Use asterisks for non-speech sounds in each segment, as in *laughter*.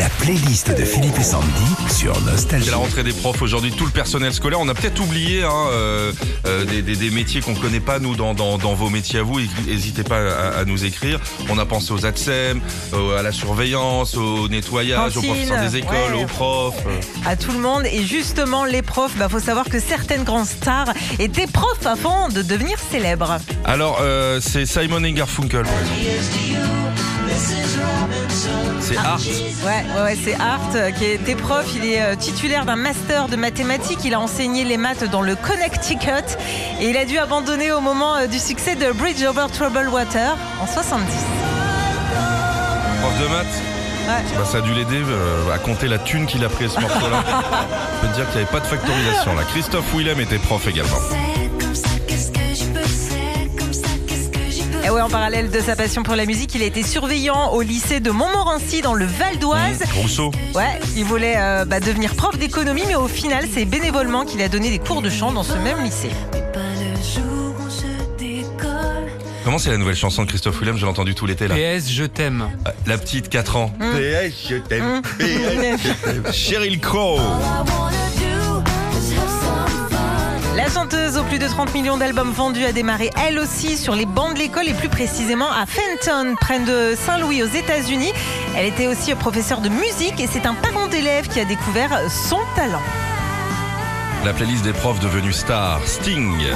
La playlist de Philippe et Sandy sur Nostalgie. C'est la rentrée des profs aujourd'hui, tout le personnel scolaire. On a peut-être oublié hein, euh, euh, des, des- des métiers qu'on connaît pas nous dans, dans, dans vos métiers à vous. N'hésitez pas à, à nous écrire. On a pensé aux ATSEM, euh, à la surveillance, au nettoyage, aux professeurs des écoles, ouais. aux profs. euh. à tout le monde. Et justement, les profs, bah, faut savoir que certaines grandes stars étaient profs avant de devenir célèbres. Alors euh, c'est Simon et Garfunkel. par exemple. C'est Art. Ouais, ouais, ouais, c'est Art euh, qui était prof. Il est euh, titulaire d'un master de mathématiques. Il a enseigné les maths dans le Connecticut et il a dû abandonner au moment euh, du succès de Bridge Over Troubled Water en 70. Prof de maths. Ouais. Bah, ça a dû l'aider euh, à compter la thune qu'il a pris à ce morceau-là. *laughs* Je peux te dire qu'il n'y avait pas de factorisation là. Christophe Willem était prof également. Et ouais, en parallèle de sa passion pour la musique, il a été surveillant au lycée de Montmorency dans le Val d'Oise. Rousseau. Ouais, il voulait euh, bah, devenir prof d'économie, mais au final, c'est bénévolement qu'il a donné des cours de chant dans ce même lycée. Mais pas le jour où je décolle. Comment c'est la nouvelle chanson de Christophe Willem Je l'ai entendue tout l'été là. PS, je t'aime. Euh, La petite 4 ans. Mmh. PS, je t'aime. PS, je t'aime. Cheryl Crow. Plus de 30 millions d'albums vendus a démarré elle aussi sur les bancs de l'école et plus précisément à Fenton, près de Saint-Louis aux États-Unis. Elle était aussi professeure de musique et c'est un parent d'élève qui a découvert son talent. La playlist des profs devenus stars. Sting.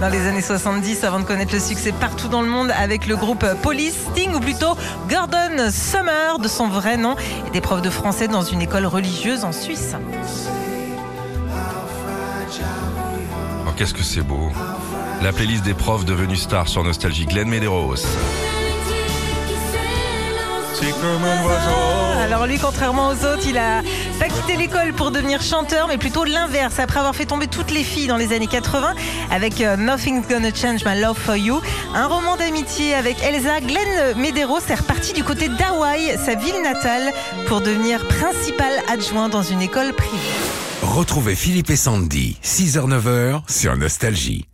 Dans les années 70, avant de connaître le succès partout dans le monde avec le groupe Police, Sting ou plutôt Gordon Summer de son vrai nom, était prof de français dans une école religieuse en Suisse. Oh, qu'est-ce que c'est beau. La playlist des profs devenus stars sur Nostalgie. Glenn Medeiros. C'est comme un oiseau. Alors lui, contrairement aux autres, il a pas quitté l'école pour devenir chanteur, mais plutôt l'inverse. Après avoir fait tomber toutes les filles dans les années 80 avec euh, Nothing's Gonna Change My Love for You, un roman d'amitié avec Elsa, Glenn Medeiros est reparti du côté d'Hawaï, sa ville natale, pour devenir principal adjoint dans une école privée. Retrouvez Philippe et Sandy, 6h-9h sur Nostalgie.